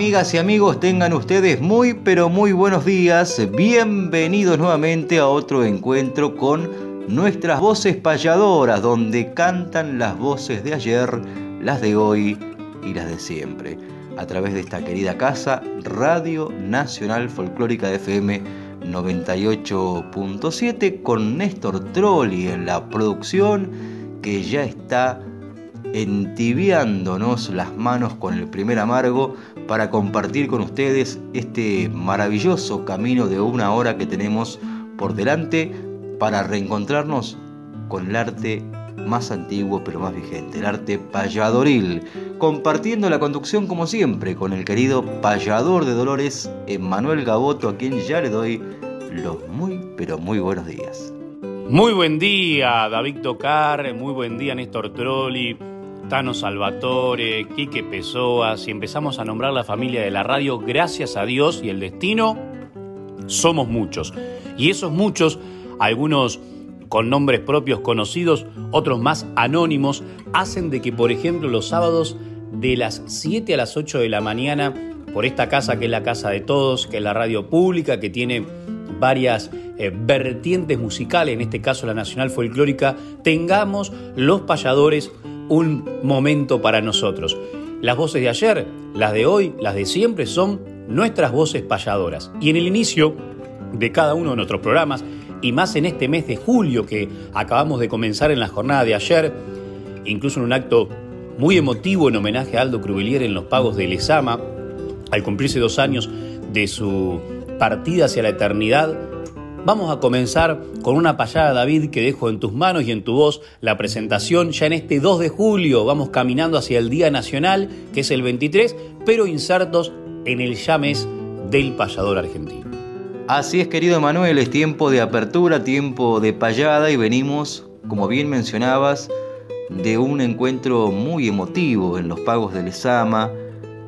Amigas y amigos, tengan ustedes muy pero muy buenos días. Bienvenidos nuevamente a otro encuentro con nuestras voces payadoras, donde cantan las voces de ayer, las de hoy y las de siempre. A través de esta querida casa, Radio Nacional Folclórica de FM 98.7, con Néstor Trolli en la producción, que ya está entibiándonos las manos con el primer amargo para compartir con ustedes este maravilloso camino de una hora que tenemos por delante para reencontrarnos con el arte más antiguo pero más vigente, el arte payadoril, compartiendo la conducción como siempre con el querido payador de Dolores, Emanuel Gaboto, a quien ya le doy los muy pero muy buenos días. Muy buen día, David Tocar, muy buen día, Néstor Trolli, Tano Salvatore, Quique Pessoa, si empezamos a nombrar la familia de la radio, gracias a Dios y el destino, somos muchos. Y esos muchos, algunos con nombres propios conocidos, otros más anónimos, hacen de que, por ejemplo, los sábados de las 7 a las 8 de la mañana, por esta casa que es la casa de todos, que es la radio pública, que tiene varias eh, vertientes musicales, en este caso la Nacional Folclórica, tengamos los payadores un momento para nosotros. Las voces de ayer, las de hoy, las de siempre son nuestras voces payadoras. Y en el inicio de cada uno de nuestros programas, y más en este mes de julio que acabamos de comenzar en la jornada de ayer, incluso en un acto muy emotivo en homenaje a Aldo Crubelier en los pagos de Lesama, al cumplirse dos años de su partida hacia la eternidad, Vamos a comenzar con una payada, David, que dejo en tus manos y en tu voz la presentación ya en este 2 de julio. Vamos caminando hacia el Día Nacional, que es el 23, pero insertos en el ya mes del payador argentino. Así es, querido Manuel, es tiempo de apertura, tiempo de payada y venimos, como bien mencionabas, de un encuentro muy emotivo en los pagos del Lesama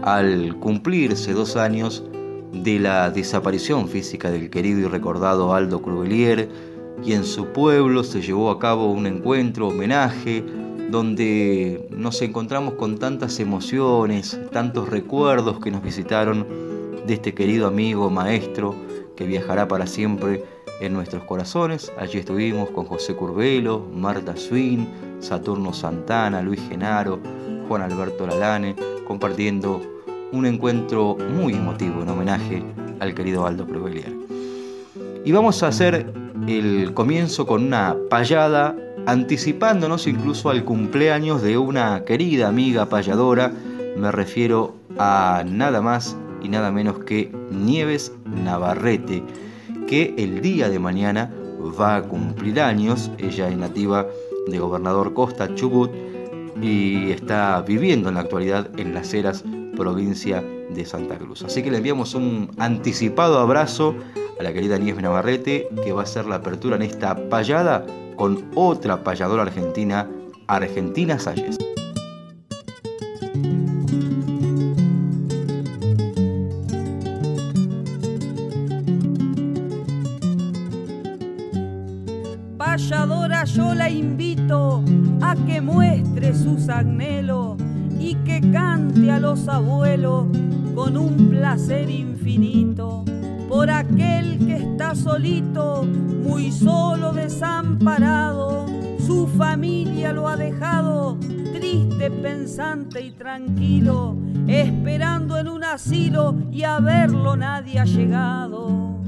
al cumplirse dos años de la desaparición física del querido y recordado Aldo Cruvelier y en su pueblo se llevó a cabo un encuentro, homenaje, donde nos encontramos con tantas emociones, tantos recuerdos que nos visitaron de este querido amigo, maestro, que viajará para siempre en nuestros corazones. Allí estuvimos con José Curvelo, Marta Swin, Saturno Santana, Luis Genaro, Juan Alberto Lalane, compartiendo un encuentro muy emotivo en homenaje al querido Aldo Provelier. Y vamos a hacer el comienzo con una payada, anticipándonos incluso al cumpleaños de una querida amiga payadora, me refiero a nada más y nada menos que Nieves Navarrete, que el día de mañana va a cumplir años, ella es nativa de Gobernador Costa Chubut y está viviendo en la actualidad en Las Heras provincia de Santa Cruz. Así que le enviamos un anticipado abrazo a la querida Nieves Navarrete, que va a ser la apertura en esta payada con otra payadora argentina, Argentina Salles. Payadora, yo la invito a que muestre sus anhelos que cante a los abuelos con un placer infinito por aquel que está solito, muy solo desamparado, su familia lo ha dejado triste, pensante y tranquilo, esperando en un asilo y a verlo nadie ha llegado.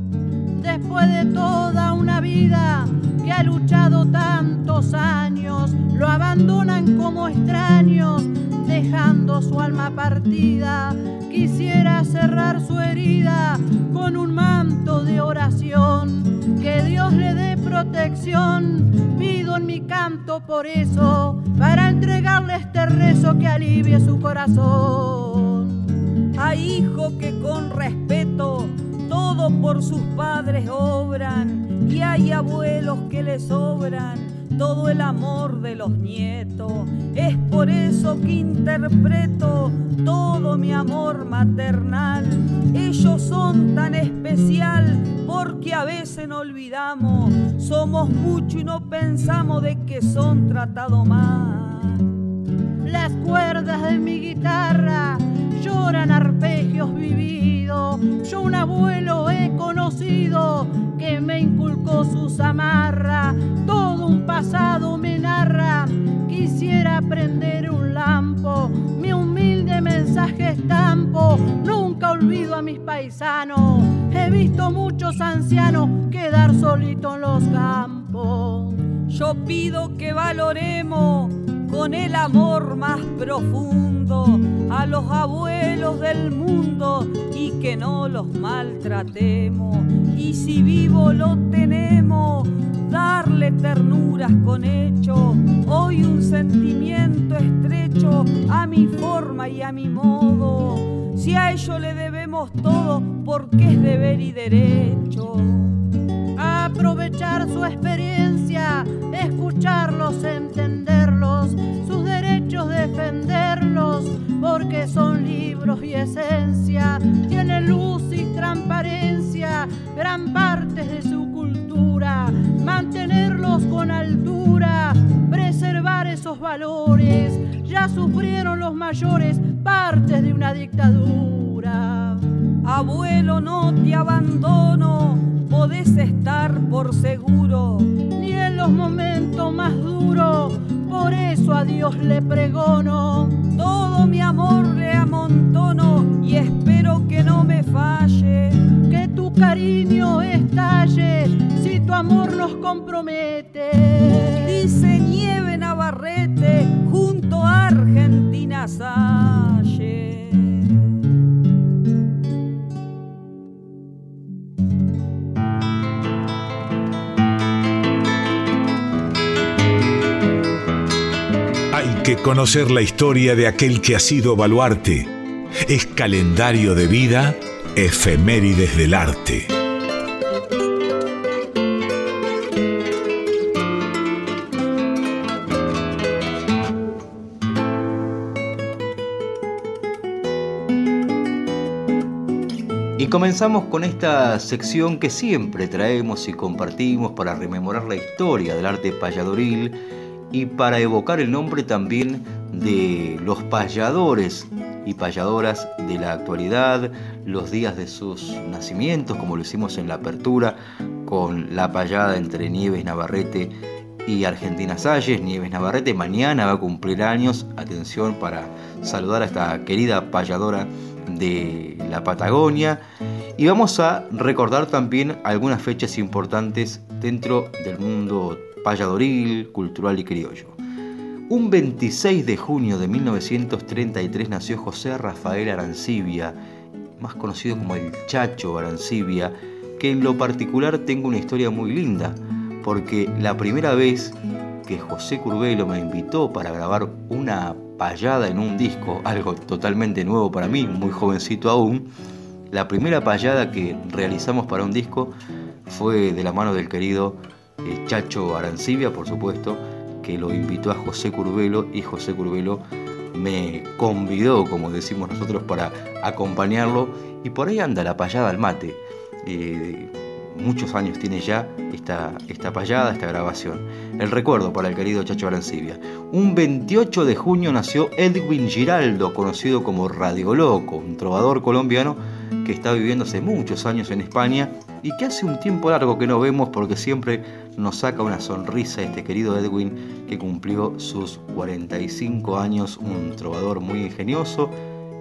Después de toda una vida que ha luchado tantos años, lo abandonan como extraños, dejando su alma partida quisiera cerrar su herida con un manto de oración. Que Dios le dé protección, pido en mi canto por eso, para entregarle este rezo que alivie su corazón. Hay hijos que con respeto por sus padres obran y hay abuelos que les sobran todo el amor de los nietos. Es por eso que interpreto todo mi amor maternal. Ellos son tan especial porque a veces no olvidamos. Somos mucho y no pensamos de que son tratados mal. Las cuerdas de mi guitarra lloran arpegios vividos. Yo un abuelo he conocido que me inculcó sus amarras. Todo un pasado me narra. Quisiera prender un lampo, mi humilde mensaje estampo. Nunca olvido a mis paisanos. He visto muchos ancianos quedar solitos en los campos. Yo pido que valoremos con el amor más profundo a los abuelos del mundo y que no los maltratemos. Y si vivo lo tenemos, darle ternuras con hecho. Hoy un sentimiento estrecho a mi forma y a mi modo. Si a ello le debemos todo, porque es deber y derecho aprovechar su experiencia, esencia, tienen luz y transparencia, gran parte de su cultura, mantenerlos con altura, preservar esos valores, ya sufrieron los mayores partes de una dictadura. Abuelo, no te abandono podés estar por seguro, ni en los momentos más duros, por eso a Dios le pregono. Todo mi amor le amontono y espero que no me falle. Que tu cariño estalle si tu amor nos compromete. Dice Nieve Navarrete junto a Argentina Salle. Que conocer la historia de aquel que ha sido baluarte. Es calendario de vida, efemérides del arte. Y comenzamos con esta sección que siempre traemos y compartimos para rememorar la historia del arte payadoril y para evocar el nombre también de los payadores y payadoras de la actualidad, los días de sus nacimientos, como lo hicimos en la apertura con la payada entre Nieves Navarrete y Argentina Salles. Nieves Navarrete mañana va a cumplir años. Atención para saludar a esta querida payadora de la Patagonia. Y vamos a recordar también algunas fechas importantes dentro del mundo payadoril, cultural y criollo. Un 26 de junio de 1933 nació José Rafael Arancibia, más conocido como el Chacho Arancibia, que en lo particular tengo una historia muy linda, porque la primera vez que José Curbelo me invitó para grabar una payada en un disco, algo totalmente nuevo para mí, muy jovencito aún, la primera payada que realizamos para un disco fue de la mano del querido eh, Chacho Arancibia, por supuesto, que lo invitó a José Curbelo y José Curbelo me convidó, como decimos nosotros, para acompañarlo y por ahí anda la payada al mate. Eh, muchos años tiene ya esta, esta payada, esta grabación. El recuerdo para el querido Chacho Arancibia. Un 28 de junio nació Edwin Giraldo, conocido como Radio Loco, un trovador colombiano que está viviendo hace muchos años en España y que hace un tiempo largo que no vemos porque siempre nos saca una sonrisa este querido Edwin que cumplió sus 45 años, un trovador muy ingenioso.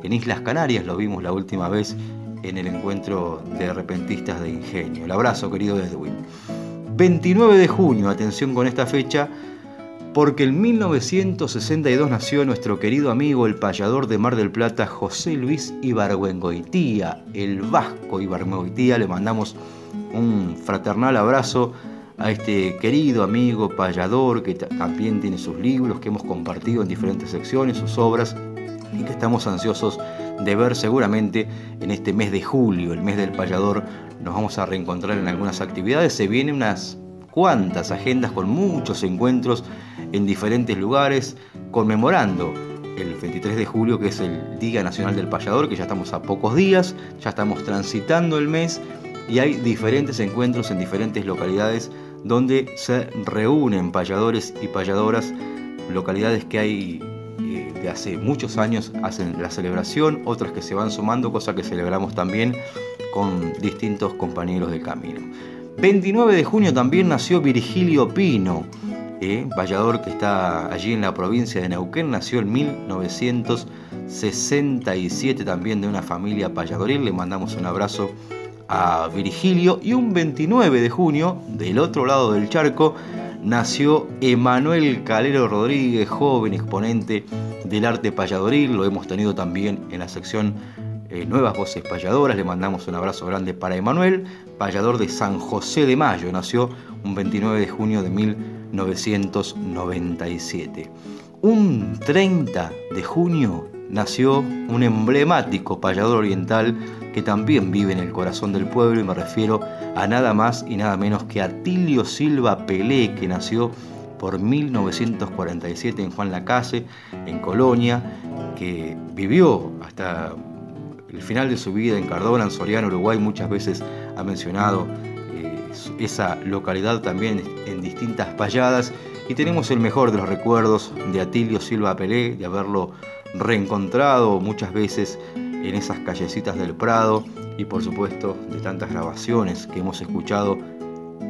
En Islas Canarias lo vimos la última vez en el encuentro de repentistas de ingenio. El abrazo, querido Edwin. 29 de junio, atención con esta fecha, porque en 1962 nació nuestro querido amigo, el payador de Mar del Plata, José Luis Ibargüengoitía, el vasco Ibargüengoitía. Le mandamos un fraternal abrazo a este querido amigo payador que también tiene sus libros que hemos compartido en diferentes secciones, sus obras y que estamos ansiosos de ver seguramente en este mes de julio, el mes del payador. Nos vamos a reencontrar en algunas actividades. Se vienen unas cuantas agendas con muchos encuentros en diferentes lugares, conmemorando el 23 de julio, que es el Día Nacional del Payador, que ya estamos a pocos días, ya estamos transitando el mes y hay diferentes encuentros en diferentes localidades donde se reúnen payadores y payadoras, localidades que hay de hace muchos años hacen la celebración, otras que se van sumando, cosa que celebramos también con distintos compañeros de camino. 29 de junio también nació Virgilio Pino, eh, vallador que está allí en la provincia de Neuquén, nació en 1967 también de una familia payadoril, le mandamos un abrazo Virgilio y un 29 de junio, del otro lado del charco, nació Emanuel Calero Rodríguez, joven exponente del arte payadoril, lo hemos tenido también en la sección eh, Nuevas Voces Payadoras, le mandamos un abrazo grande para Emanuel, payador de San José de Mayo, nació un 29 de junio de 1997. Un 30 de junio nació un emblemático payador oriental que también vive en el corazón del pueblo y me refiero a nada más y nada menos que a Tilio Silva Pelé, que nació por 1947 en Juan Lacase, en Colonia, que vivió hasta el final de su vida en Cardona, en Soriano, Uruguay, muchas veces ha mencionado eh, esa localidad también en distintas payadas. Y tenemos el mejor de los recuerdos de Atilio Silva Pelé, de haberlo reencontrado muchas veces en esas callecitas del Prado y por supuesto de tantas grabaciones que hemos escuchado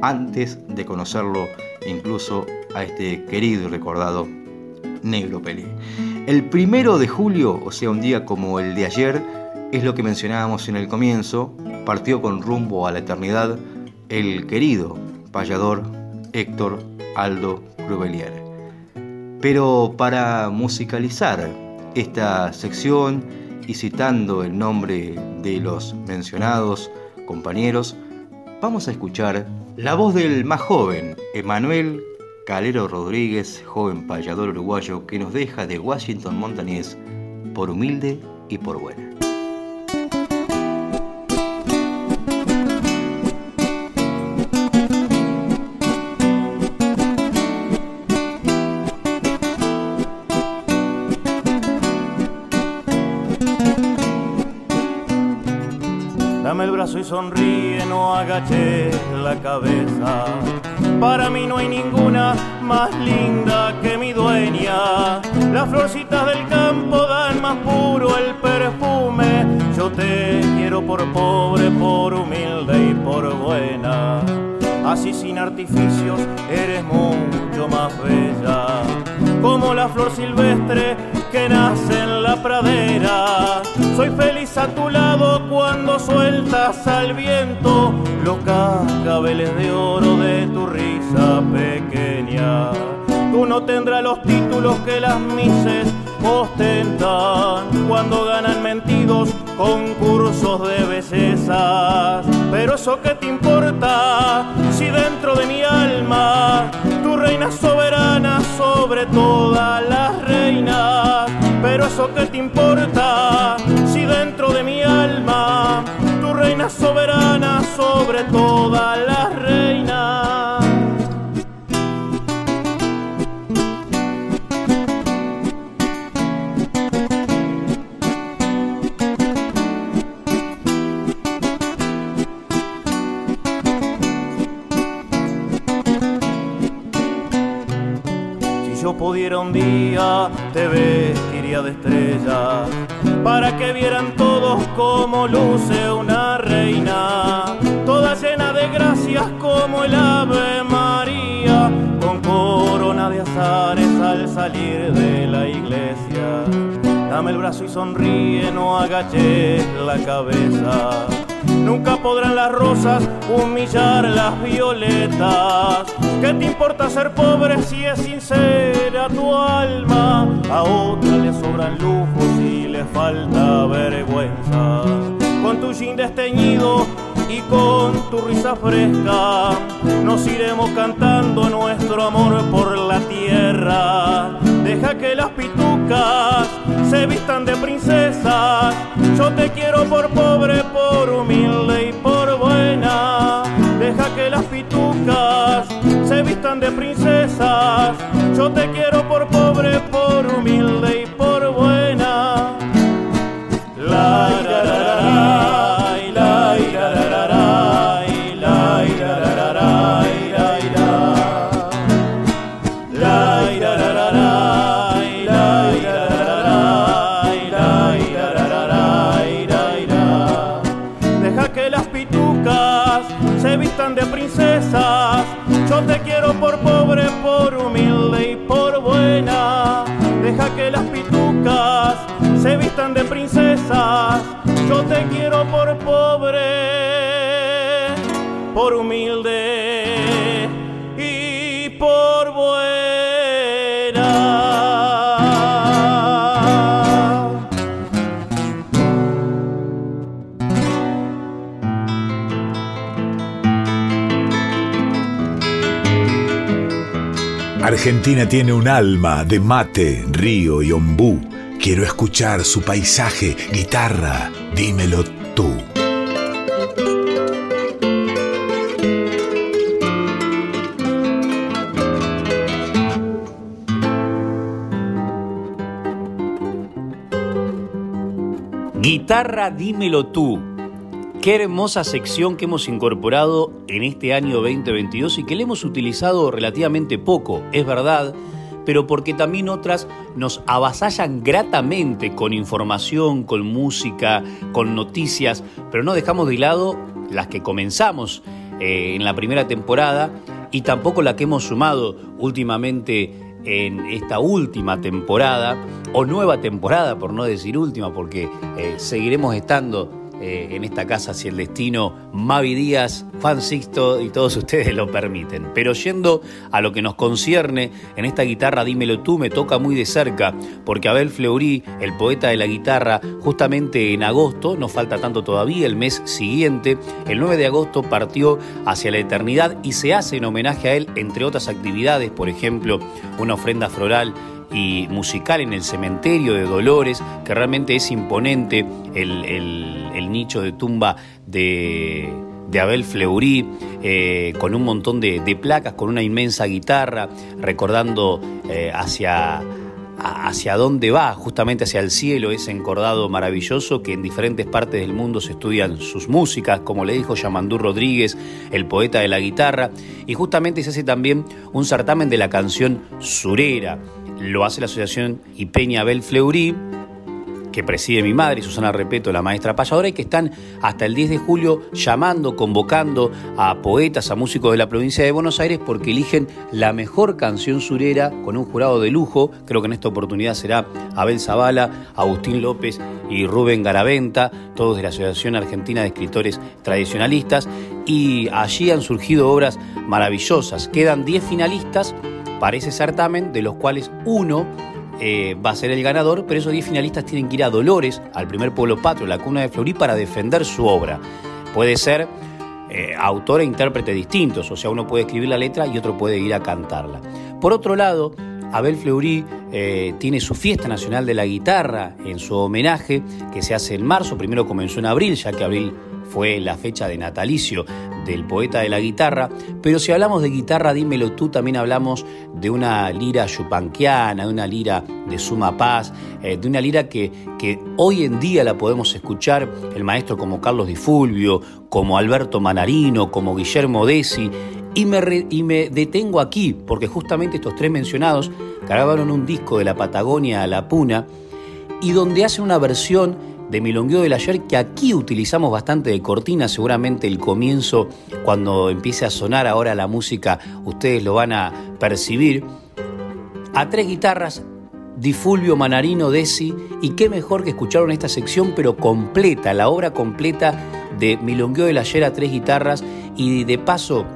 antes de conocerlo incluso a este querido y recordado Negro Pelé. El primero de julio, o sea, un día como el de ayer, es lo que mencionábamos en el comienzo, partió con rumbo a la eternidad el querido payador Héctor Aldo Crubelier. Pero para musicalizar esta sección y citando el nombre de los mencionados compañeros, vamos a escuchar la voz del más joven, Emanuel Calero Rodríguez, joven payador uruguayo que nos deja de Washington Montañés por humilde y por buena. Y sonríe, no agaché la cabeza. Para mí no hay ninguna más linda que mi dueña. Las florcitas del campo dan más puro el perfume. Yo te quiero por pobre, por humilde y por buena. Así sin artificios eres mucho más bella. Como la flor silvestre que nace en la pradera. Soy feliz a tu lado cuando sueltas al viento los cascabeles de oro de tu risa pequeña. Tú no tendrás los títulos que las mises ostentan cuando ganan mentidos concursos de bellezas. Pero eso que te importa si dentro de mi alma tu reina soberana sobre todas te Argentina tiene un alma de mate, río y ombú. Quiero escuchar su paisaje, guitarra, dímelo tú. Guitarra, dímelo tú. Qué hermosa sección que hemos incorporado en este año 2022 y que le hemos utilizado relativamente poco, es verdad, pero porque también otras nos avasallan gratamente con información, con música, con noticias, pero no dejamos de lado las que comenzamos eh, en la primera temporada y tampoco la que hemos sumado últimamente en esta última temporada, o nueva temporada, por no decir última, porque eh, seguiremos estando eh, en esta casa si el destino, Mavi Díaz, Fan Sixto y todos ustedes lo permiten. Pero yendo a lo que nos concierne, en esta guitarra Dímelo tú me toca muy de cerca, porque Abel Fleury, el poeta de la guitarra, justamente en agosto, no falta tanto todavía, el mes siguiente, el 9 de agosto partió hacia la eternidad y se hace en homenaje a él, entre otras actividades, por ejemplo, una ofrenda floral y musical en el cementerio de Dolores, que realmente es imponente el, el nicho de tumba de, de Abel Fleury, eh, con un montón de, de, placas, con una inmensa guitarra, recordando eh, hacia, hacia dónde va, justamente hacia el cielo, ese encordado maravilloso que en diferentes partes del mundo se estudian sus músicas, como le dijo Yamandú Rodríguez, el poeta de la guitarra, y justamente se hace también un certamen de la canción surera. Lo hace la Asociación Ipeña Abel Fleury, que preside mi madre, Susana Repeto, la maestra payadora, y que están hasta el 10 de julio llamando, convocando a poetas, a músicos de la provincia de Buenos Aires, porque eligen la mejor canción surera con un jurado de lujo. Creo que en esta oportunidad será Abel Zavala, Agustín López y Rubén Garaventa, todos de la Asociación Argentina de Escritores Tradicionalistas, y allí han surgido obras maravillosas. Quedan 10 finalistas para ese certamen, de los cuales uno eh, va a ser el ganador, pero esos 10 finalistas tienen que ir a Dolores, al primer pueblo patrio, la cuna de Fleury, para defender su obra. Puede ser eh, autor e intérprete distintos, o sea, uno puede escribir la letra y otro puede ir a cantarla. Por otro lado, Abel Fleury eh, tiene su fiesta nacional de la guitarra en su homenaje, que se hace en marzo, primero comenzó en abril, ya que abril fue la fecha de natalicio del poeta de la guitarra, pero si hablamos de guitarra, dímelo tú, también hablamos de una lira yupanquiana, de una lira de suma paz, eh, de una lira que, que hoy en día la podemos escuchar el maestro como Carlos Di Fulvio, como Alberto Manarino, como Guillermo Desi, Y me, y me detengo aquí, porque justamente estos tres mencionados grabaron un disco de la Patagonia a la Puna y donde hacen una versión de Milongueo del Ayer que aquí utilizamos bastante de cortina, seguramente el comienzo cuando empiece a sonar ahora la música ustedes lo van a percibir. A tres guitarras, Di Fulvio Manarino Desi y qué mejor que escucharon esta sección pero completa, la obra completa de Milongueo del Ayer a tres guitarras y de paso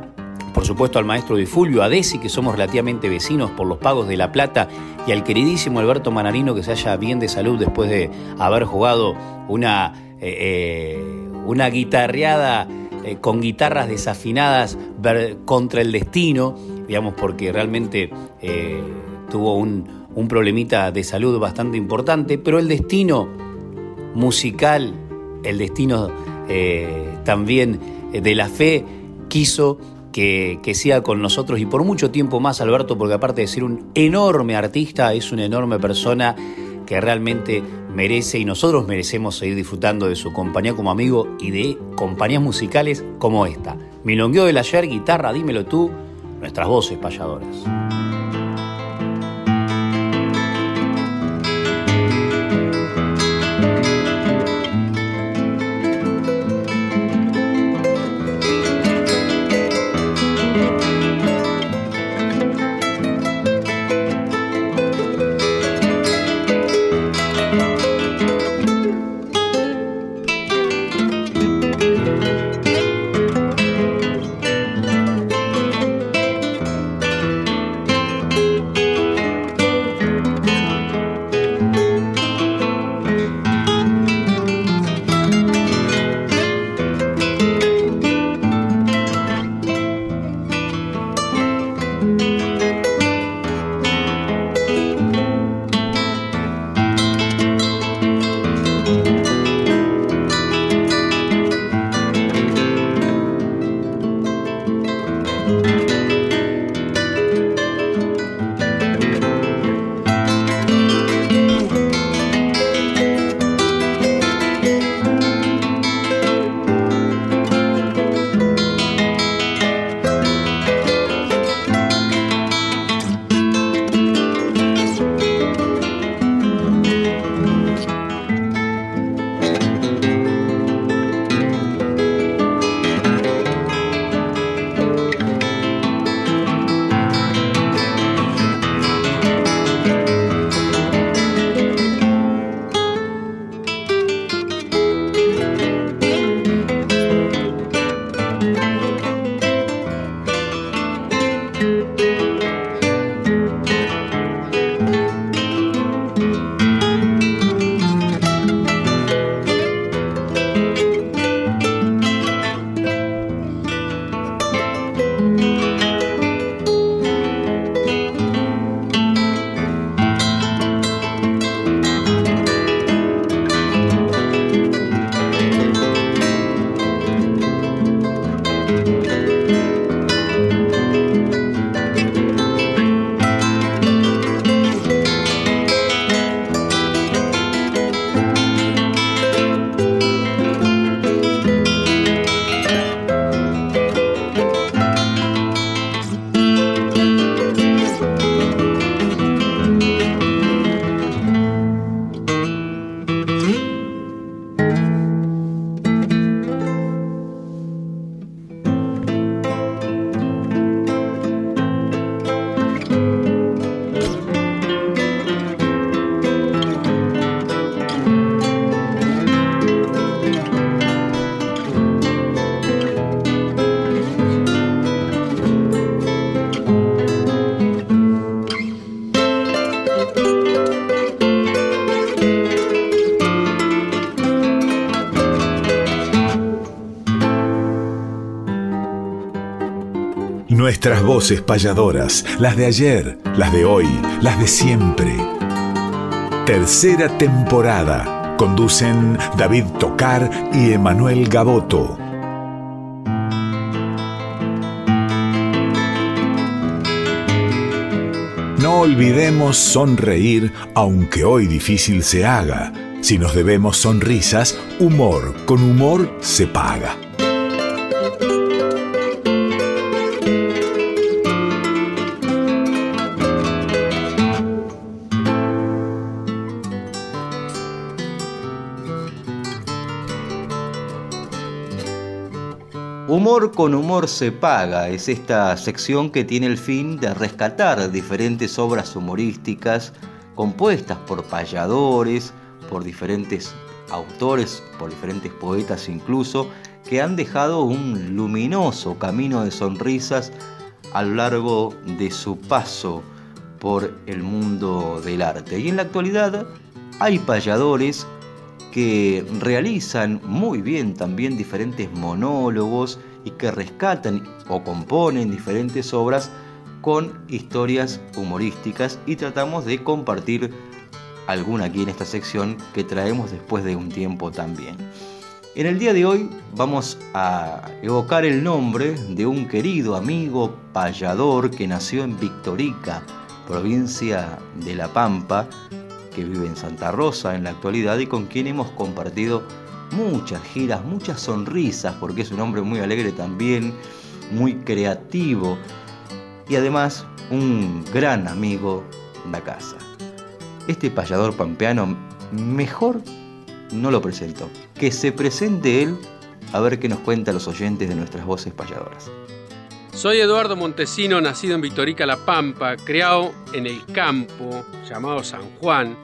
por supuesto al maestro Di Fulvio, a Desi, que somos relativamente vecinos por los pagos de La Plata, y al queridísimo Alberto Manarino, que se haya bien de salud después de haber jugado una, eh, eh, una guitarreada eh, con guitarras desafinadas contra el destino, digamos, porque realmente tuvo un, un problemita de salud bastante importante, pero el destino musical, el destino también de la fe, quiso que, que, siga con nosotros y por mucho tiempo más, Alberto, porque aparte de ser un enorme artista, es una enorme persona que realmente merece y nosotros merecemos seguir disfrutando de su compañía como amigo y de compañías musicales como esta. Milongueo del ayer, guitarra, dímelo tú, nuestras voces payadoras. Voces las de ayer, las de hoy, las de siempre. Tercera temporada. Conducen David Tocar y Emanuel Gaboto. No olvidemos sonreír, aunque hoy difícil se haga. Si nos debemos sonrisas, humor con humor se paga. Con humor se paga es esta sección que tiene el fin de rescatar diferentes obras humorísticas compuestas por payadores, por diferentes autores, por diferentes poetas incluso, que han dejado un luminoso camino de sonrisas a lo largo de su paso por el mundo del arte. Y en la actualidad hay payadores que realizan muy bien también diferentes monólogos y que rescatan o componen diferentes obras con historias humorísticas y tratamos de compartir alguna aquí en esta sección que traemos después de un tiempo también. En el día de hoy vamos a evocar el nombre de un querido amigo payador que nació en Victorica, provincia de La Pampa, que vive en Santa Rosa en la actualidad y con quien hemos compartido muchas giras, muchas sonrisas, porque es un hombre muy alegre también, muy creativo y además un gran amigo de la casa. Este payador pampeano mejor no lo presento. Que se presente él a ver qué nos cuenta los oyentes de nuestras voces payadoras. Soy Eduardo Montesino, nacido en Victorica La Pampa, criado en el campo llamado San Juan,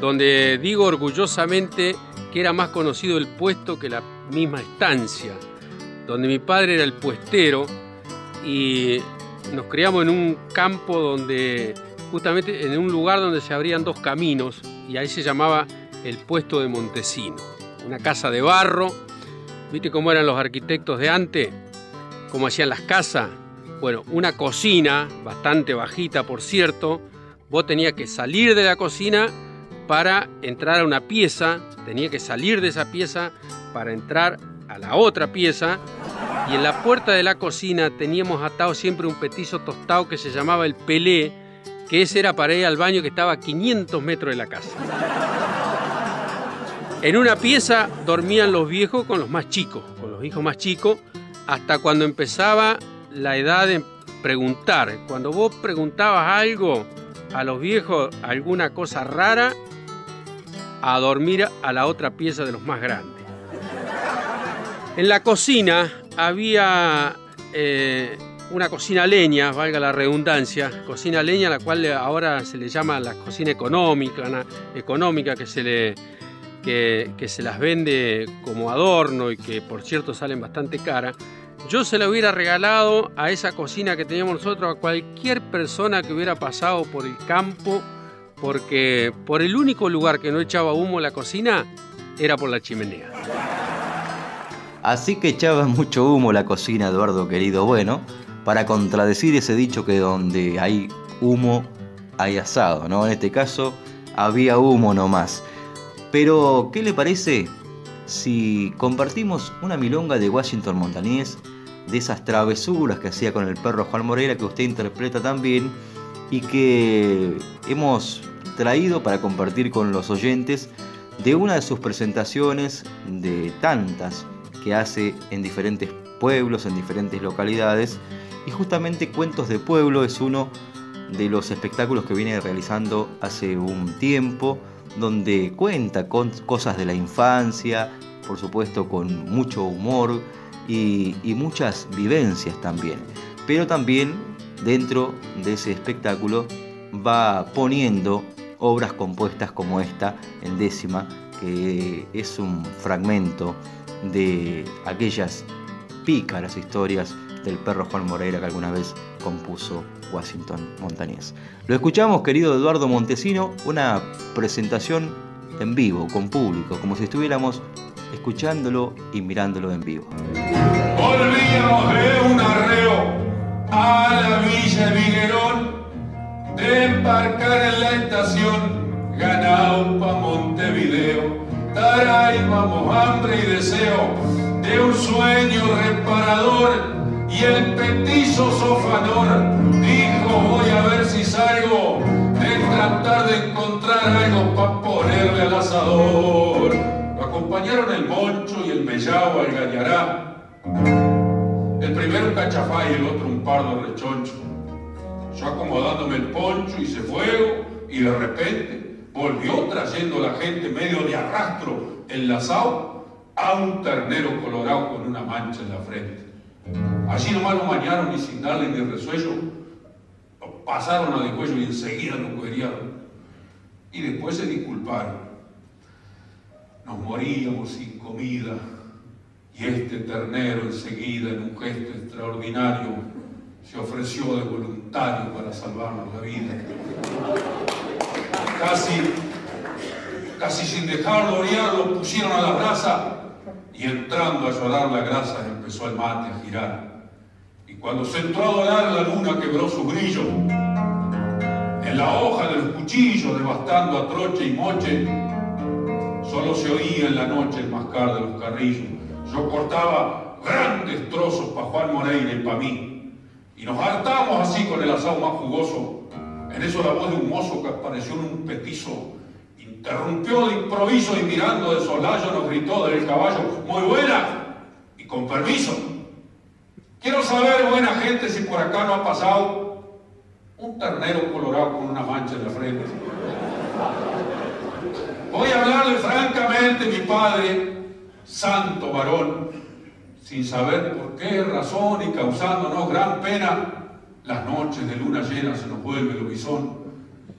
donde digo orgullosamente que era más conocido el puesto que la misma estancia, donde mi padre era el puestero y nos criamos en un campo donde, justamente en un lugar donde se abrían dos caminos y ahí se llamaba el puesto de Montesino, una casa de barro. ¿Viste cómo eran los arquitectos de antes? cómo hacían las casas. Bueno, una cocina, bastante bajita por cierto, vos tenías que salir de la cocina para entrar a una pieza, tenía que salir de esa pieza para entrar a la otra pieza y en la puerta de la cocina teníamos atado siempre un petizo tostado que se llamaba el pelé, que ese era para ir al baño que estaba a 500 metros de la casa. En una pieza dormían los viejos con los más chicos, con los hijos más chicos, hasta cuando empezaba la edad de preguntar. Cuando vos preguntabas algo a los viejos, alguna cosa rara, a dormir a la otra pieza de los más grandes. En la cocina había eh, una cocina leña, valga la redundancia, cocina leña, la cual ahora se le llama la cocina económica, económica que se le que, que, se las vende como adorno y que por cierto salen bastante cara. Yo se la hubiera regalado a esa cocina que teníamos nosotros a cualquier persona que hubiera pasado por el campo, porque por el único lugar que no echaba humo la cocina era por la chimenea. Así que echaba mucho humo la cocina, Eduardo querido. Bueno, para contradecir ese dicho que donde hay humo hay asado, ¿no? En este caso había humo nomás. Pero, ¿qué le parece si compartimos una milonga de Washington Montañés, de esas travesuras que hacía con el perro Juan Moreira, que usted interpreta también y que hemos traído para compartir con los oyentes de una de sus presentaciones, de tantas que hace en diferentes pueblos, en diferentes localidades, y justamente Cuentos de Pueblo es uno de los espectáculos que viene realizando hace un tiempo, donde cuenta con cosas de la infancia, por supuesto con mucho humor y, muchas vivencias también. Pero también dentro de ese espectáculo va poniendo obras compuestas como esta, en décima, que es un fragmento de aquellas pícaras historias del perro Juan Moreira que alguna vez compuso Washington Montañés. Lo escuchamos, querido Eduardo Montesino, una presentación en vivo, con público, como si estuviéramos escuchándolo y mirándolo en vivo. De un arreo a la Villa Viguerón, de embarcar en la estación Ganaupa, Montevideo. Taray, vamos, hambre y deseo de un sueño reparador y el petizo sofanor dijo voy a ver si salgo de tratar de encontrar algo para ponerle al asador. Lo acompañaron el moncho y el mellao al gañará. Primero un cachafá y el otro un pardo rechoncho. Yo acomodándome el poncho hice fuego y de repente volvió trayendo la gente medio de arrastro enlazado a un ternero colorado con una mancha en la frente. Allí nomás lo mañaron y sin darle ni resuello, lo pasaron a de cuello y enseguida lo cueriaron. Y después se disculparon. Nos moríamos sin comida y este ternero enseguida en un gesto extraordinario se ofreció de voluntario para salvarnos la vida. Casi, casi sin dejarlo orear, lo pusieron a la brasa y entrando a llorar la grasa empezó el mate a girar. Y cuando se entró a dorar la luna quebró su brillo. En la hoja del cuchillo devastando a troche y moche, solo se oía en la noche el mascar de los carrillos. Yo cortaba grandes trozos para Juan Moreira y para mí. Y nos hartamos así con el asado más jugoso. En eso la voz de un mozo que apareció en un petizo interrumpió de improviso y mirando de solayo nos gritó del caballo, muy buena y con permiso. Quiero saber, buena gente, si por acá no ha pasado un ternero colorado con una mancha en la frente. Voy a hablarle francamente, mi padre, santo varón, sin saber por qué razón y causándonos gran pena, las noches de luna llena se nos vuelve el bisón.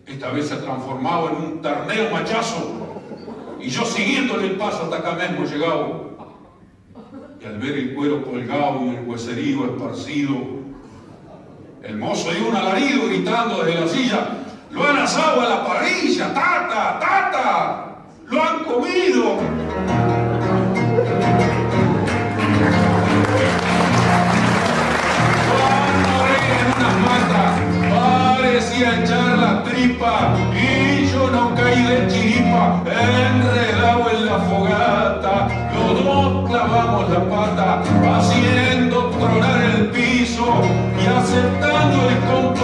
Esta vez se ha transformado en un ternero machazo. Y yo siguiéndole el paso hasta acá mismo llegado. Y al ver el cuero colgado y el hueserío esparcido, el mozo dio un alarido gritando desde la silla, lo han asado a la parrilla, tata, tata, lo han comido. Parecía echar la tripa y yo no caí de chiripa, enredado en la fogata, los dos clavamos la pata, haciendo tronar el piso y aceptando el compromiso,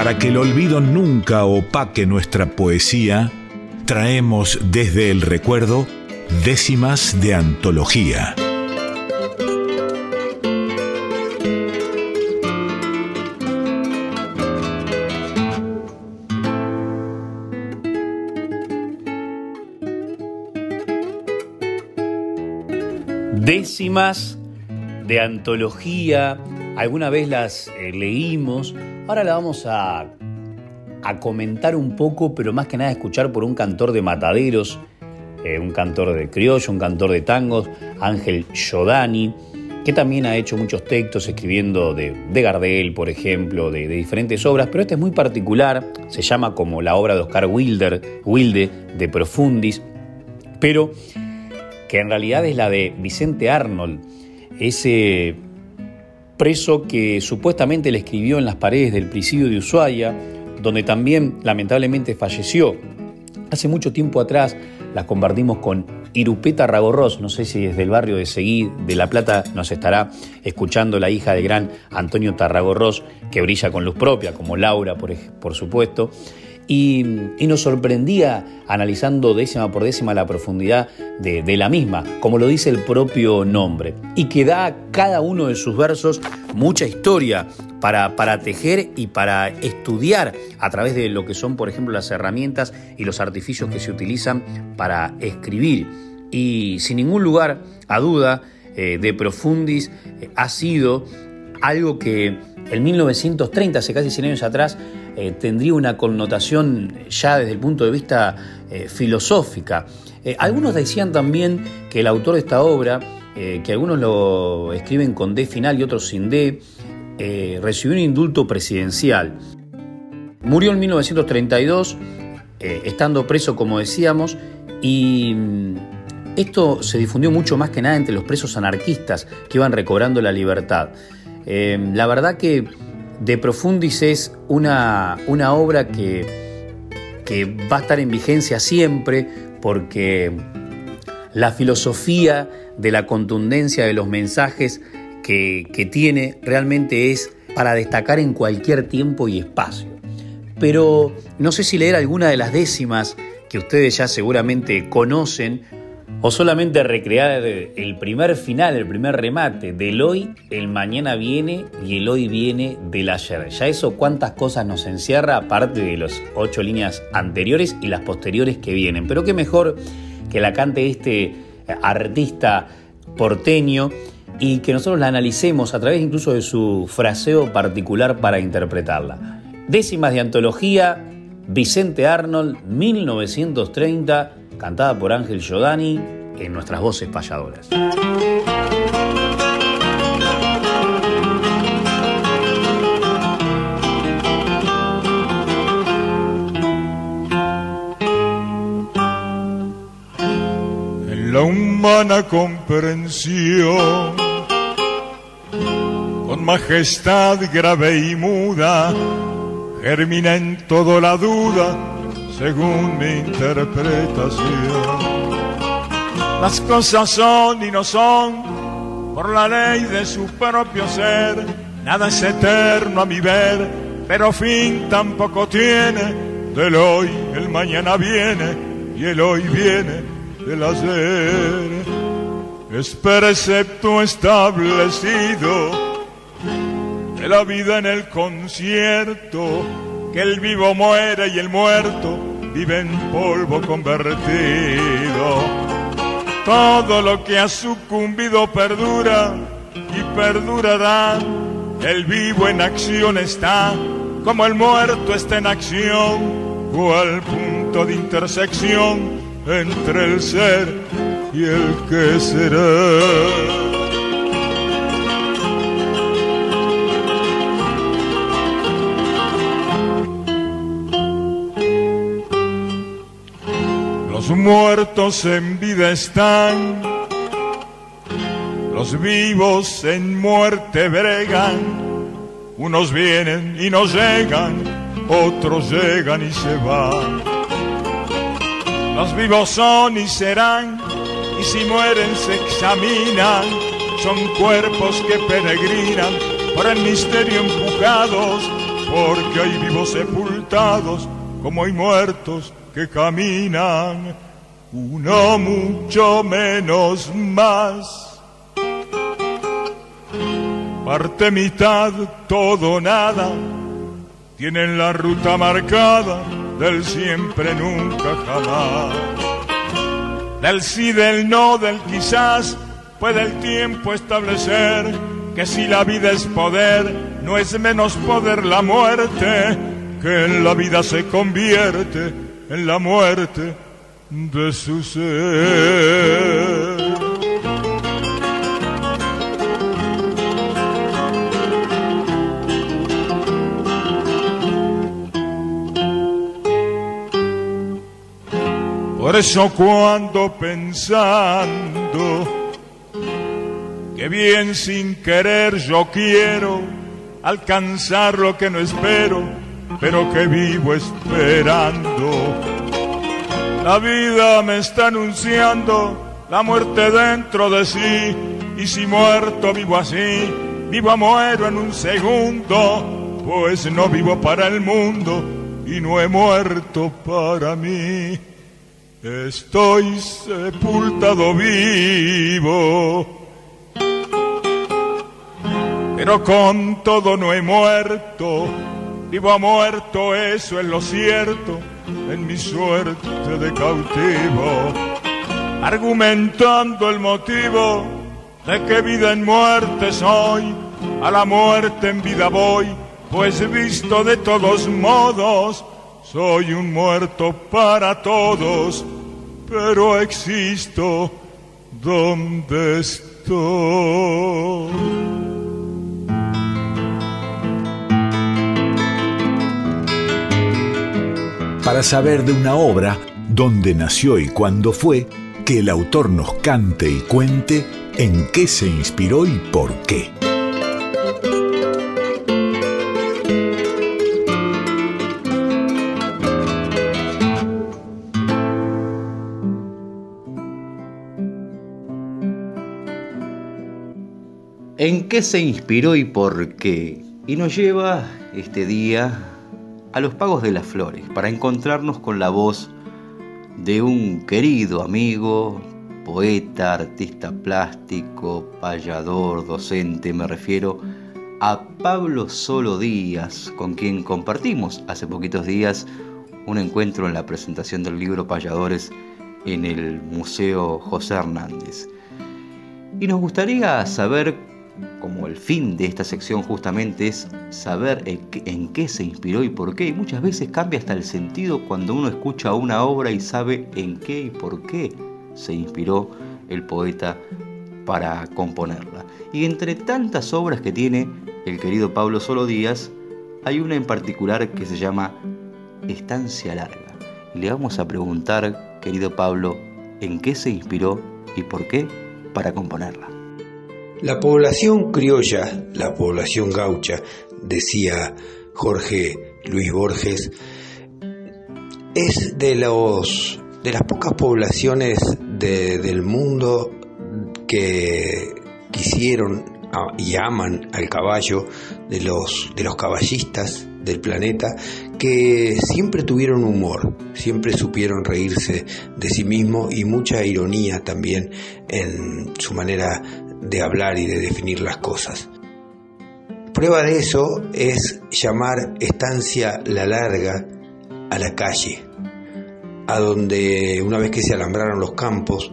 Para que el olvido nunca opaque nuestra poesía, traemos desde el recuerdo décimas de antología. Décimas de antología, alguna vez las eh, leímos, ahora la vamos a, a, comentar un poco, pero más que nada escuchar por un cantor de mataderos, eh, un cantor de criollo, un cantor de tangos, Ángel Giordani, que también ha hecho muchos textos escribiendo de, de Gardel, por ejemplo, de, diferentes obras, pero este es muy particular, se llama como la obra de Oscar Wilde, de Profundis, pero que en realidad es la de Vicente Arnold, ese preso que supuestamente le escribió en las paredes del presidio de Ushuaia, donde también lamentablemente falleció. Hace mucho tiempo atrás las compartimos con Irupeta Ragorros, no sé si desde el barrio de Seguí, de La Plata, nos estará escuchando la hija del gran Antonio Tarragorros, que brilla con luz propia, como Laura, por supuesto. Y, nos sorprendía analizando décima por décima la profundidad de, la misma, como lo dice el propio nombre, y que da a cada uno de sus versos mucha historia para, para tejer y para estudiar a través de lo que son, por ejemplo, las herramientas y los artificios que se utilizan para escribir. Y sin ningún lugar a duda, eh, de Profundis eh, ha sido algo que en 1930, hace casi 100 años atrás, eh, tendría una connotación ya desde el punto de vista eh, filosófica. Eh, algunos decían también que el autor de esta obra, que algunos lo escriben con D final y otros sin D, recibió un indulto presidencial. Murió en 1932, estando preso, como decíamos, y mm, esto se difundió mucho más que nada entre los presos anarquistas que iban recobrando la libertad. La verdad que de Profundis es una, una obra que, que, va a estar en vigencia siempre porque la filosofía de la contundencia de los mensajes que, que tiene realmente es para destacar en cualquier tiempo y espacio. Pero no sé si leer alguna de las décimas que ustedes ya seguramente conocen o solamente recrear el primer final, el primer remate del hoy, el mañana viene y el hoy viene del ayer. Ya eso cuántas cosas nos encierra, aparte de las ocho líneas anteriores y las posteriores que vienen. Pero qué mejor que la cante este eh, artista porteño y que nosotros la analicemos a través incluso de su fraseo particular para interpretarla. Décimas de antología, Vicente Arnold, 1930 cantada por Ángel Giordani en nuestras voces payadoras. En la humana comprensión, con majestad grave y muda, germina en todo la duda según mi interpretación. Las cosas son y no son por la ley de su propio ser. Nada es eterno a mi ver, pero fin tampoco tiene. Del hoy el mañana viene y el hoy viene del ayer. Es precepto establecido de la vida en el concierto que el vivo muere y el muerto vive en polvo convertido. Todo lo que ha sucumbido perdura y perdurará. El vivo en acción está, como el muerto está en acción, cual punto de intersección entre el ser y el que será. Muertos en vida están, los vivos en muerte bregan, unos vienen y no llegan, otros llegan y se van. Los vivos son y serán, y si mueren se examinan, son cuerpos que peregrinan por el misterio empujados, porque hay vivos sepultados como hay muertos que caminan, uno mucho menos más. Parte mitad, todo nada, tienen la ruta marcada del siempre, nunca, jamás. Del sí, del no, del quizás, puede el tiempo establecer que si la vida es poder, no es menos poder la muerte, que en la vida se convierte en la muerte de su ser. Por eso cuando pensando que bien sin querer yo quiero alcanzar lo que no espero, pero que vivo esperando. La vida me está anunciando la muerte dentro de sí, y si muerto vivo así, vivo a muero en un segundo, pues no vivo para el mundo y no he muerto para mí. Estoy sepultado vivo, pero con todo no he muerto Vivo a muerto, eso es lo cierto, en mi suerte de cautivo, argumentando el motivo de que vida en muerte soy, a la muerte en vida voy, pues visto de todos modos, soy un muerto para todos, pero existo donde estoy. Para saber de una obra, dónde nació y cuándo fue, que el autor nos cante y cuente en qué se inspiró y por qué. ¿En qué se inspiró y por qué? Y nos lleva este día a los pagos de las flores para encontrarnos con la voz de un querido amigo, poeta, artista plástico, payador, docente, me refiero a Pablo Solo Díaz, con quien compartimos hace poquitos días un encuentro en la presentación del libro Payadores en el Museo José Hernández. Y nos gustaría saber, como el fin de esta sección justamente es saber en qué se inspiró y por qué, y muchas veces cambia hasta el sentido cuando uno escucha una obra y sabe en qué y por qué se inspiró el poeta para componerla. Y entre tantas obras que tiene el querido Pablo Solo Díaz, hay una en particular que se llama Estancia Larga. Y le vamos a preguntar, querido Pablo, en qué se inspiró y por qué para componerla. La población criolla, la población gaucha, decía Jorge Luis Borges, es de, los, de las pocas poblaciones del mundo que quisieron y aman al caballo, de los, de los caballistas del planeta, que siempre tuvieron humor, siempre supieron reírse de sí mismos y mucha ironía también en su manera de hablar y de definir las cosas. Prueba de eso es llamar estancia la larga a la calle, a donde una vez que se alambraron los campos,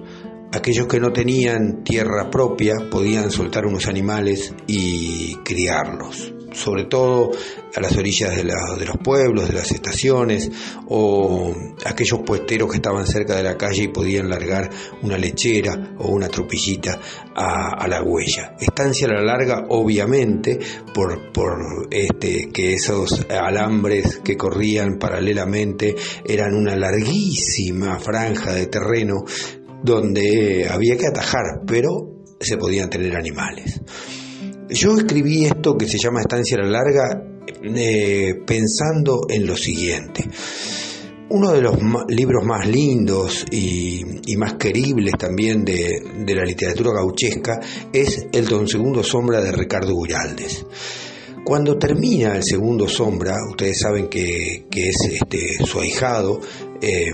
aquellos que no tenían tierra propia podían soltar unos animales y criarlos sobre todo a las orillas de, los pueblos, de las estaciones, o aquellos puesteros que estaban cerca de la calle y podían largar una lechera o una tropillita a, la huella. Estancia a la larga, obviamente, por, por este, que esos alambres que corrían paralelamente eran una larguísima franja de terreno donde había que atajar, pero se podían tener animales. Yo escribí esto que se llama Estancia a la Larga eh, pensando en lo siguiente. Uno de los libros más lindos y, más queribles también de, la literatura gauchesca es El Don Segundo Sombra de Ricardo Guraldes. Cuando termina el segundo sombra, ustedes saben que, es este, su ahijado, eh,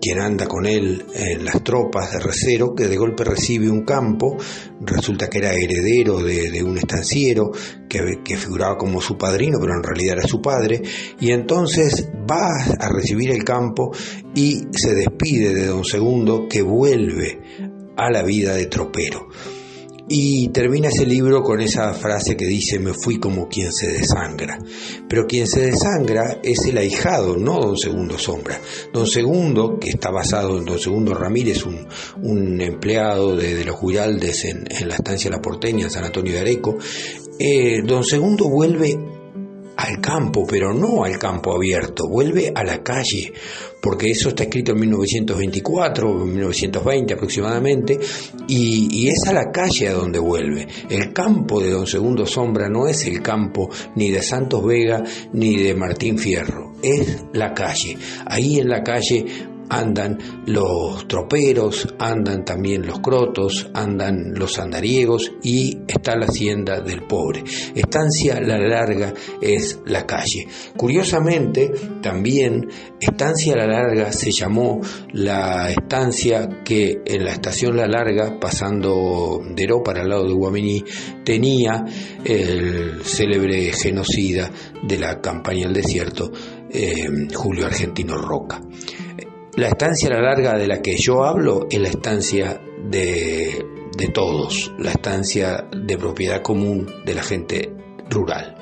quien anda con él en las tropas de recero, que de golpe recibe un campo, resulta que era heredero de, un estanciero, que, figuraba como su padrino, pero en realidad era su padre, y entonces va a recibir el campo y se despide de don Segundo, que vuelve a la vida de tropero. Y termina ese libro con esa frase que dice, me fui como quien se desangra. Pero quien se desangra es el ahijado, no don Segundo Sombra. Don Segundo, que está basado en don Segundo Ramírez, un, empleado de, los Juraldes en, la estancia La Porteña, en San Antonio de Areco, eh, don Segundo vuelve al campo, pero no al campo abierto, vuelve a la calle, porque eso está escrito en 1924, 1920 aproximadamente, y, es a la calle a donde vuelve. El campo de Don Segundo Sombra no es el campo ni de Santos Vega ni de Martín Fierro, es la calle. Ahí en la calle andan los troperos, andan también los crotos, andan los andariegos y está la hacienda del pobre. Estancia La Larga es la calle. Curiosamente, también Estancia La Larga se llamó la estancia que en la estación La Larga, pasando de para el lado de Guamení, tenía el célebre genocida de la campaña del desierto, eh, Julio Argentino Roca. La estancia a la larga de la que yo hablo es la estancia de, de todos, la estancia de propiedad común de la gente rural.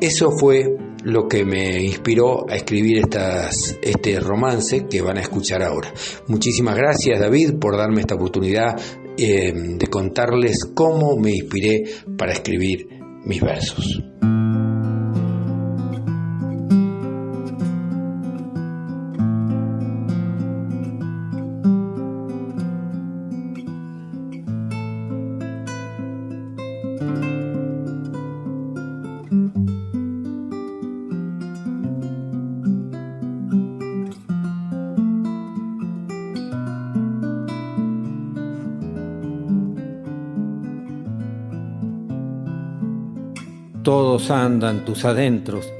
Eso fue lo que me inspiró a escribir estas, este romance que van a escuchar ahora. Muchísimas gracias David por darme esta oportunidad eh, de contarles cómo me inspiré para escribir mis versos. Andan tus adentros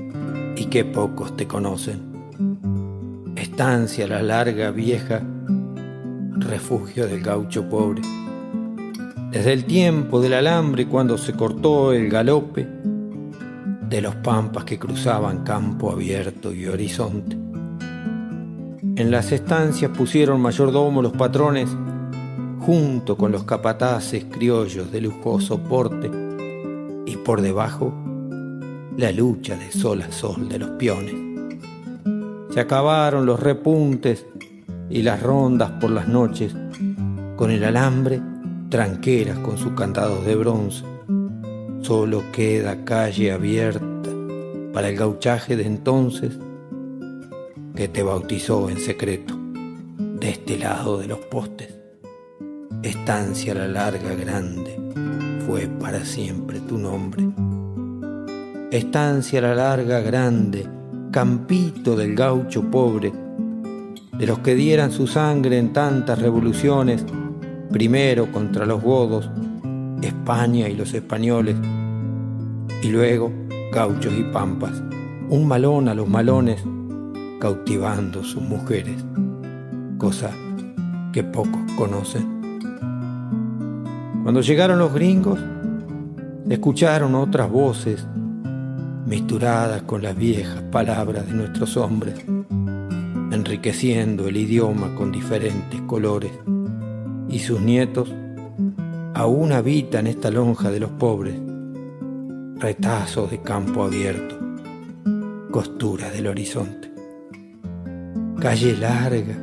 y qué pocos te conocen. Estancia la larga vieja, refugio del gaucho pobre. Desde el tiempo del alambre cuando se cortó el galope de los pampas que cruzaban campo abierto y horizonte. En las estancias pusieron mayordomo los patrones junto con los capataces criollos de lujoso porte y por debajo la lucha de sol a sol de los peones. Se acabaron los repuntes y las rondas por las noches, con el alambre, tranqueras con sus candados de bronce. Solo queda calle abierta para el gauchaje de entonces que te bautizó en secreto de este lado de los postes. Estancia la larga grande fue para siempre tu nombre. Estancia la larga grande, campito del gaucho pobre, de los que dieran su sangre en tantas revoluciones, primero contra los godos, España y los españoles, y luego gauchos y pampas, un malón a los malones, cautivando sus mujeres, cosa que pocos conocen. Cuando llegaron los gringos, escucharon otras voces misturadas con las viejas palabras de nuestros hombres enriqueciendo el idioma con diferentes colores, y sus nietos aún habitan esta lonja de los pobres, retazos de campo abierto, costura del horizonte. Calle larga,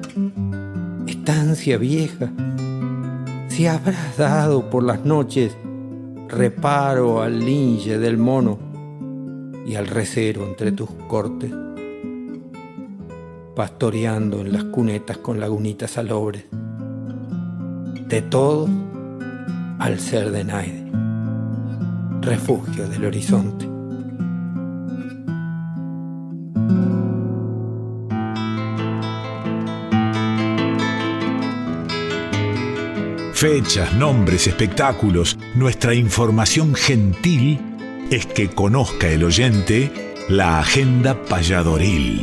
estancia vieja, si habrás dado por las noches reparo al linge del mono y al recero entre tus cortes pastoreando en las cunetas con lagunitas salobres. De todo al ser de Naide, refugio del horizonte. Fechas, nombres, espectáculos, nuestra información gentil es que conozca el oyente la agenda payadoril.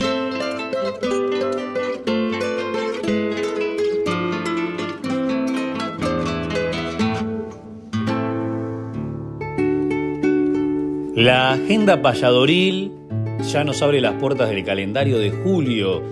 La agenda payadoril ya nos abre las puertas del calendario de julio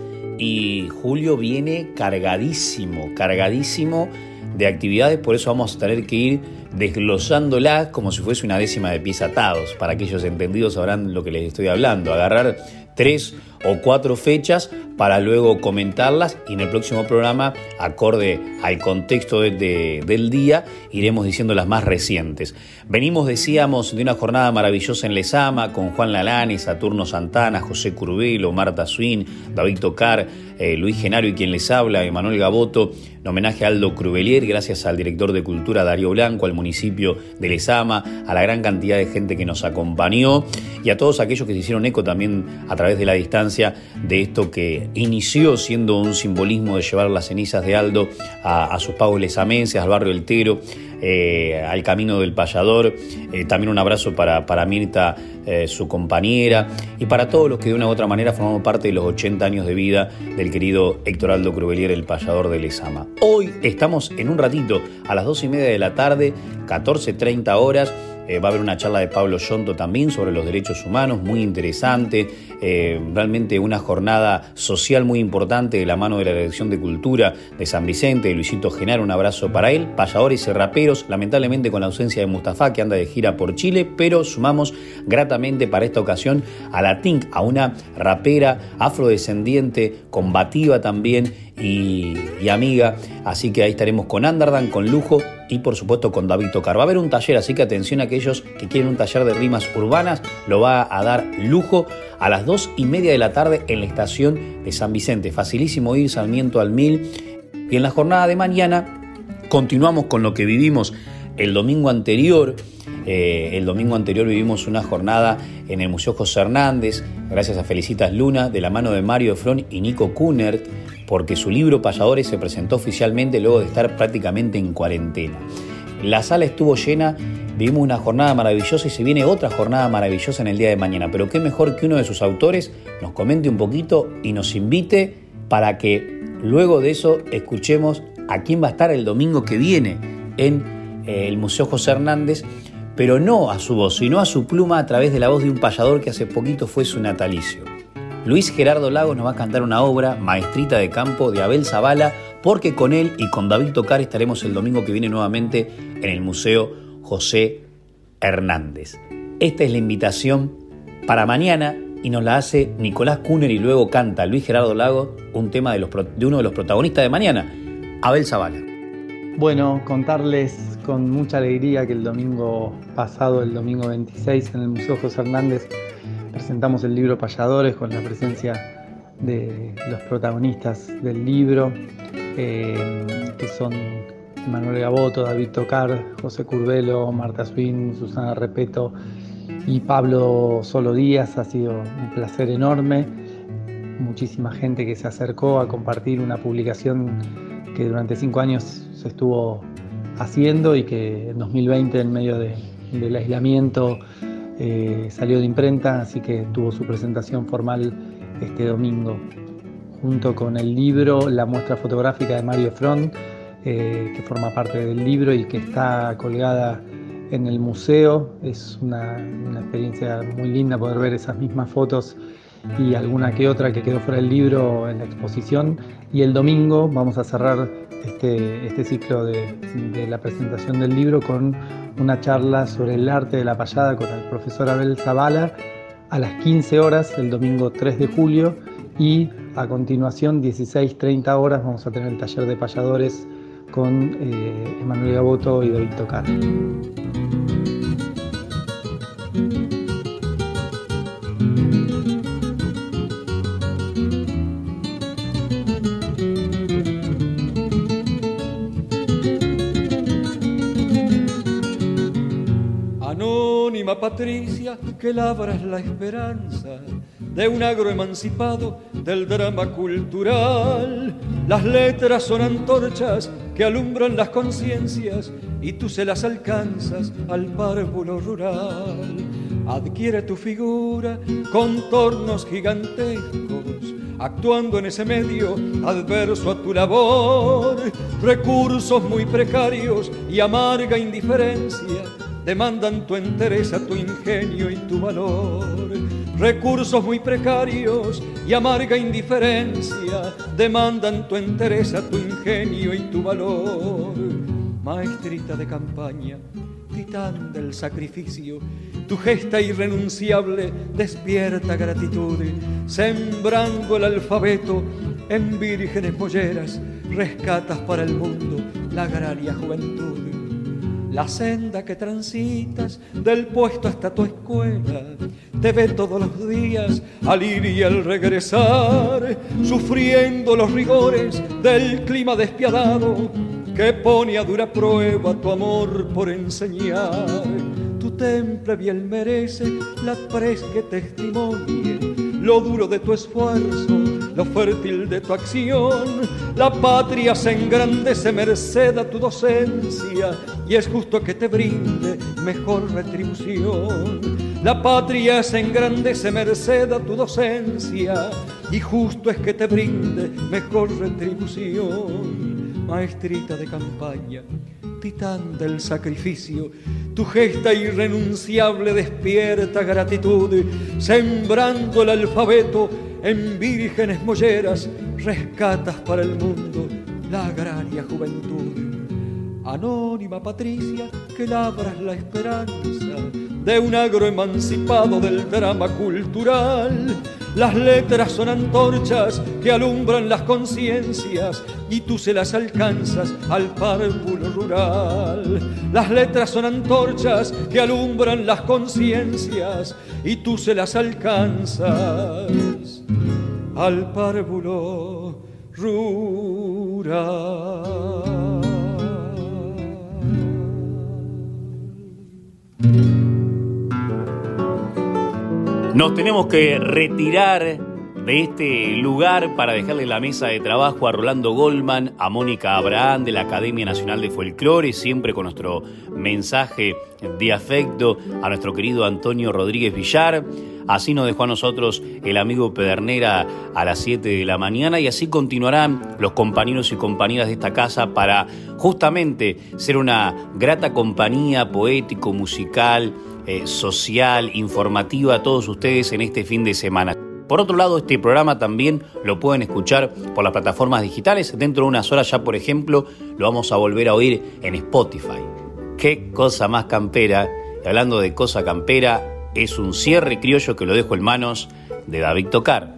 y julio viene cargadísimo, cargadísimo de actividades, por eso vamos a tener que ir desglosándolas como si fuese una décima de pies atados. Para aquellos entendidos sabrán lo que les estoy hablando. Agarrar tres o cuatro fechas para luego comentarlas y en el próximo programa, acorde al contexto del día, iremos diciendo las más recientes. Venimos, decíamos, de una jornada maravillosa en Lesama con Juan Lalani, Saturno Santana, José Curbelo, Marta Swin, David Tocar, eh, Luis Genario y quien les habla, Emanuel Gaboto, en homenaje a Aldo Crubelier, gracias al director de Cultura Darío Blanco, al municipio de Lesama, a la gran cantidad de gente que nos acompañó y a todos aquellos que se hicieron eco también a través de la distancia de esto que inició siendo un simbolismo de llevar las cenizas de Aldo a, sus pagos lesamenses, al barrio Eltero, eh, al camino del payador. Eh, también un abrazo para, Mirta, eh, su compañera, y para todos los que de una u otra manera formamos parte de los 80 años de vida del querido Héctor Aldo Crubelier, el payador de Lesama. Hoy estamos en un ratito, a las 2 y media de la tarde, 14.30 horas eh, va a haber una charla de Pablo Yonto también sobre los derechos humanos, muy interesante. Eh, realmente una jornada social muy importante de la mano de la Dirección de Cultura de San Vicente, de Luisito Genaro. Un abrazo para él. Payadores y raperos, lamentablemente con la ausencia de Mustafa, que anda de gira por Chile, pero sumamos gratamente para esta ocasión a la Tink, a una rapera afrodescendiente, combativa también y, amiga. Así que ahí estaremos con Andardan, con Lujo y por supuesto con David Tocar. Va a haber un taller, así que atención a aquellos que quieren un taller de rimas urbanas. Lo va a dar Lujo a las dos y media de la tarde en la estación de San Vicente. Facilísimo ir, Sarmiento al Mil. Y en la jornada de mañana continuamos con lo que vivimos el domingo anterior. Eh, el domingo anterior vivimos una jornada en el Museo José Hernández, gracias a Felicitas Luna, de la mano de Mario Efron y Nico Kunert porque su libro Payadores se presentó oficialmente luego de estar prácticamente en cuarentena. La sala estuvo llena, vivimos una jornada maravillosa y se viene otra jornada maravillosa en el día de mañana, pero qué mejor que uno de sus autores nos comente un poquito y nos invite para que luego de eso escuchemos a quién va a estar el domingo que viene en el Museo José Hernández, pero no a su voz, sino a su pluma a través de la voz de un payador que hace poquito fue su natalicio. Luis Gerardo Lagos nos va a cantar una obra, Maestrita de Campo, de Abel Zavala, porque con él y con David Tocar estaremos el domingo que viene nuevamente en el Museo José Hernández. Esta es la invitación para mañana y nos la hace Nicolás Kuner y luego canta Luis Gerardo Lago un tema de, de uno de los protagonistas de mañana, Abel Zavala. Bueno, contarles con mucha alegría que el domingo pasado, el domingo 26, en el Museo José Hernández, presentamos el libro Payadores con la presencia de los protagonistas del libro, eh, que son Manuel Gaboto, David Tocar, José Curvelo, Marta Swin, Susana Repeto y Pablo Solo Díaz. Ha sido un placer enorme. Muchísima gente que se acercó a compartir una publicación que durante cinco años se estuvo haciendo y que en 2020, en medio del aislamiento, eh, salió de imprenta, así que tuvo su presentación formal este domingo, junto con el libro La muestra fotográfica de Mario Front eh, que forma parte del libro y que está colgada en el museo. Es una, experiencia muy linda poder ver esas mismas fotos y alguna que otra que quedó fuera del libro en la exposición. Y el domingo vamos a cerrar este, este ciclo de, la presentación del libro con una charla sobre el arte de la payada con el profesor Abel Zavala a las 15 horas el domingo 3 de julio y a continuación 16-30 horas vamos a tener el taller de payadores con eh, Emanuel Gaboto y David Tocar. Patricia, que labras la esperanza de un agro emancipado del drama cultural. Las letras son antorchas que alumbran las conciencias y tú se las alcanzas al párvulo rural. Adquiere tu figura contornos gigantescos, actuando en ese medio adverso a tu labor. Recursos muy precarios y amarga indiferencia demandan tu entereza, tu ingenio y tu valor. Recursos muy precarios y amarga indiferencia demandan tu entereza, tu ingenio y tu valor. Maestrita de campaña, titán del sacrificio, tu gesta irrenunciable despierta gratitud, sembrando el alfabeto en vírgenes molleras, rescatas para el mundo la agraria juventud la senda que transitas del puesto hasta tu escuela te ve todos los días al ir y al regresar, sufriendo los rigores del clima despiadado que pone a dura prueba tu amor por enseñar. Tu temple bien merece la pres que testimonie lo duro de tu esfuerzo, lo fértil de tu acción. La patria se engrandece merced a tu docencia y es justo que te brinde mejor retribución. La patria se engrandece merced a tu docencia y justo es que te brinde mejor retribución. Maestrita de campaña, titán del sacrificio, tu gesta irrenunciable despierta gratitud, sembrando el alfabeto en vírgenes molleras, rescatas para el mundo la agraria juventud. Anónima Patricia, que labras la esperanza de un agro emancipado del drama cultural las letras son antorchas que alumbran las conciencias y tú se las alcanzas al párvulo rural. Las letras son antorchas que alumbran las conciencias y tú se las alcanzas al párvulo rural. Nos tenemos que retirar de este lugar para dejarle la mesa de trabajo a Rolando Goldman, a Mónica Abraham de la Academia Nacional de Folclore, siempre con nuestro mensaje de afecto, a nuestro querido Antonio Rodríguez Villar. Así nos dejó a nosotros el amigo Pedernera a las 7 de la mañana y así continuarán los compañeros y compañeras de esta casa para justamente ser una grata compañía poético, musical, eh, social, informativa a todos ustedes en este fin de semana. Por otro lado, este programa también lo pueden escuchar por las plataformas digitales. Dentro de unas horas ya, por ejemplo, lo vamos a volver a oír en Spotify. Qué cosa más campera. Y hablando de cosa campera, es un cierre criollo que lo dejo en manos de David Tocar.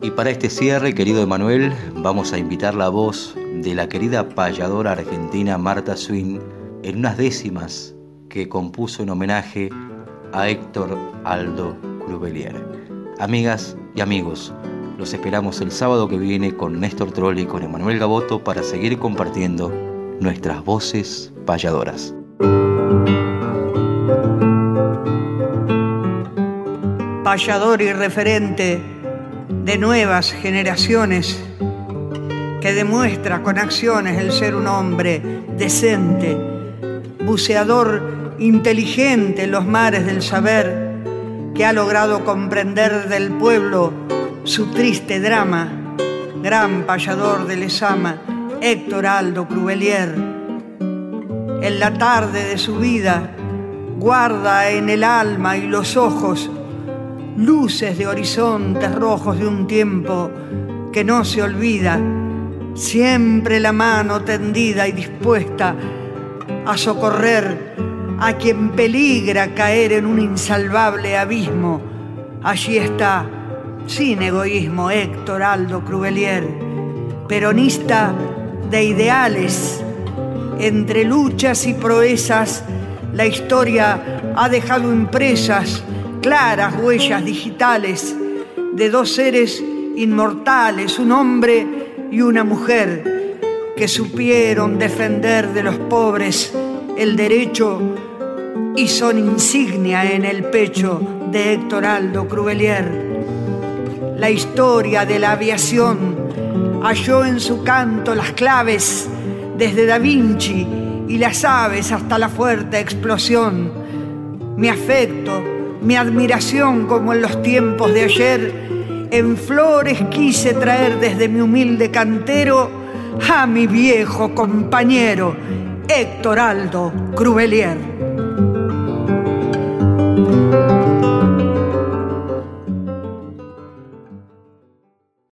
Y para este cierre, querido Emanuel, vamos a invitar la voz de la querida payadora argentina Marta Swin en unas décimas que compuso en homenaje a Héctor Aldo Crubelier. Amigas y amigos, los esperamos el sábado que viene con Néstor Trolli y con Emanuel Gaboto para seguir compartiendo nuestras voces payadoras. Payador y referente de nuevas generaciones que demuestra con acciones el ser un hombre decente, buceador inteligente en los mares del saber que ha logrado comprender del pueblo su triste drama, gran payador de Lesama, Héctor Aldo Cruvelier. En la tarde de su vida guarda en el alma y los ojos luces de horizontes rojos de un tiempo que no se olvida, siempre la mano tendida y dispuesta a socorrer a quien peligra caer en un insalvable abismo. Allí está, sin egoísmo, Héctor Aldo Cruvelier, peronista de ideales. Entre luchas y proezas, la historia ha dejado impresas claras huellas digitales de dos seres inmortales, un hombre y una mujer, que supieron defender de los pobres el derecho y son insignia en el pecho de Héctor Aldo Cruvelier. La historia de la aviación halló en su canto las claves desde Da Vinci y las aves hasta la fuerte explosión. Mi afecto, mi admiración como en los tiempos de ayer, en flores quise traer desde mi humilde cantero a mi viejo compañero Héctor Aldo. Música